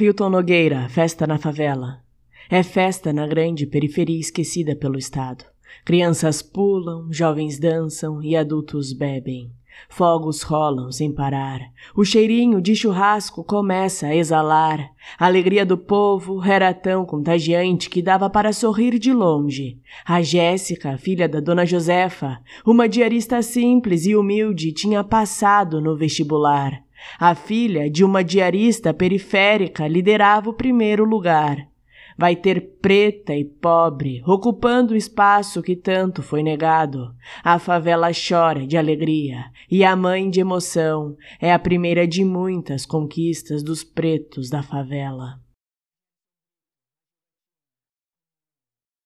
Hilton Nogueira, festa na favela. É festa na grande periferia esquecida pelo Estado. Crianças pulam, jovens dançam e adultos bebem. Fogos rolam sem parar. O cheirinho de churrasco começa a exalar. A alegria do povo era tão contagiante que dava para sorrir de longe. A Jéssica, filha da dona Josefa, uma diarista simples e humilde, tinha passado no vestibular. A filha de uma diarista periférica liderava o primeiro lugar. Vai ter preta e pobre, ocupando o espaço que tanto foi negado. A favela chora de alegria, e a mãe de emoção é a primeira de muitas conquistas dos pretos da favela.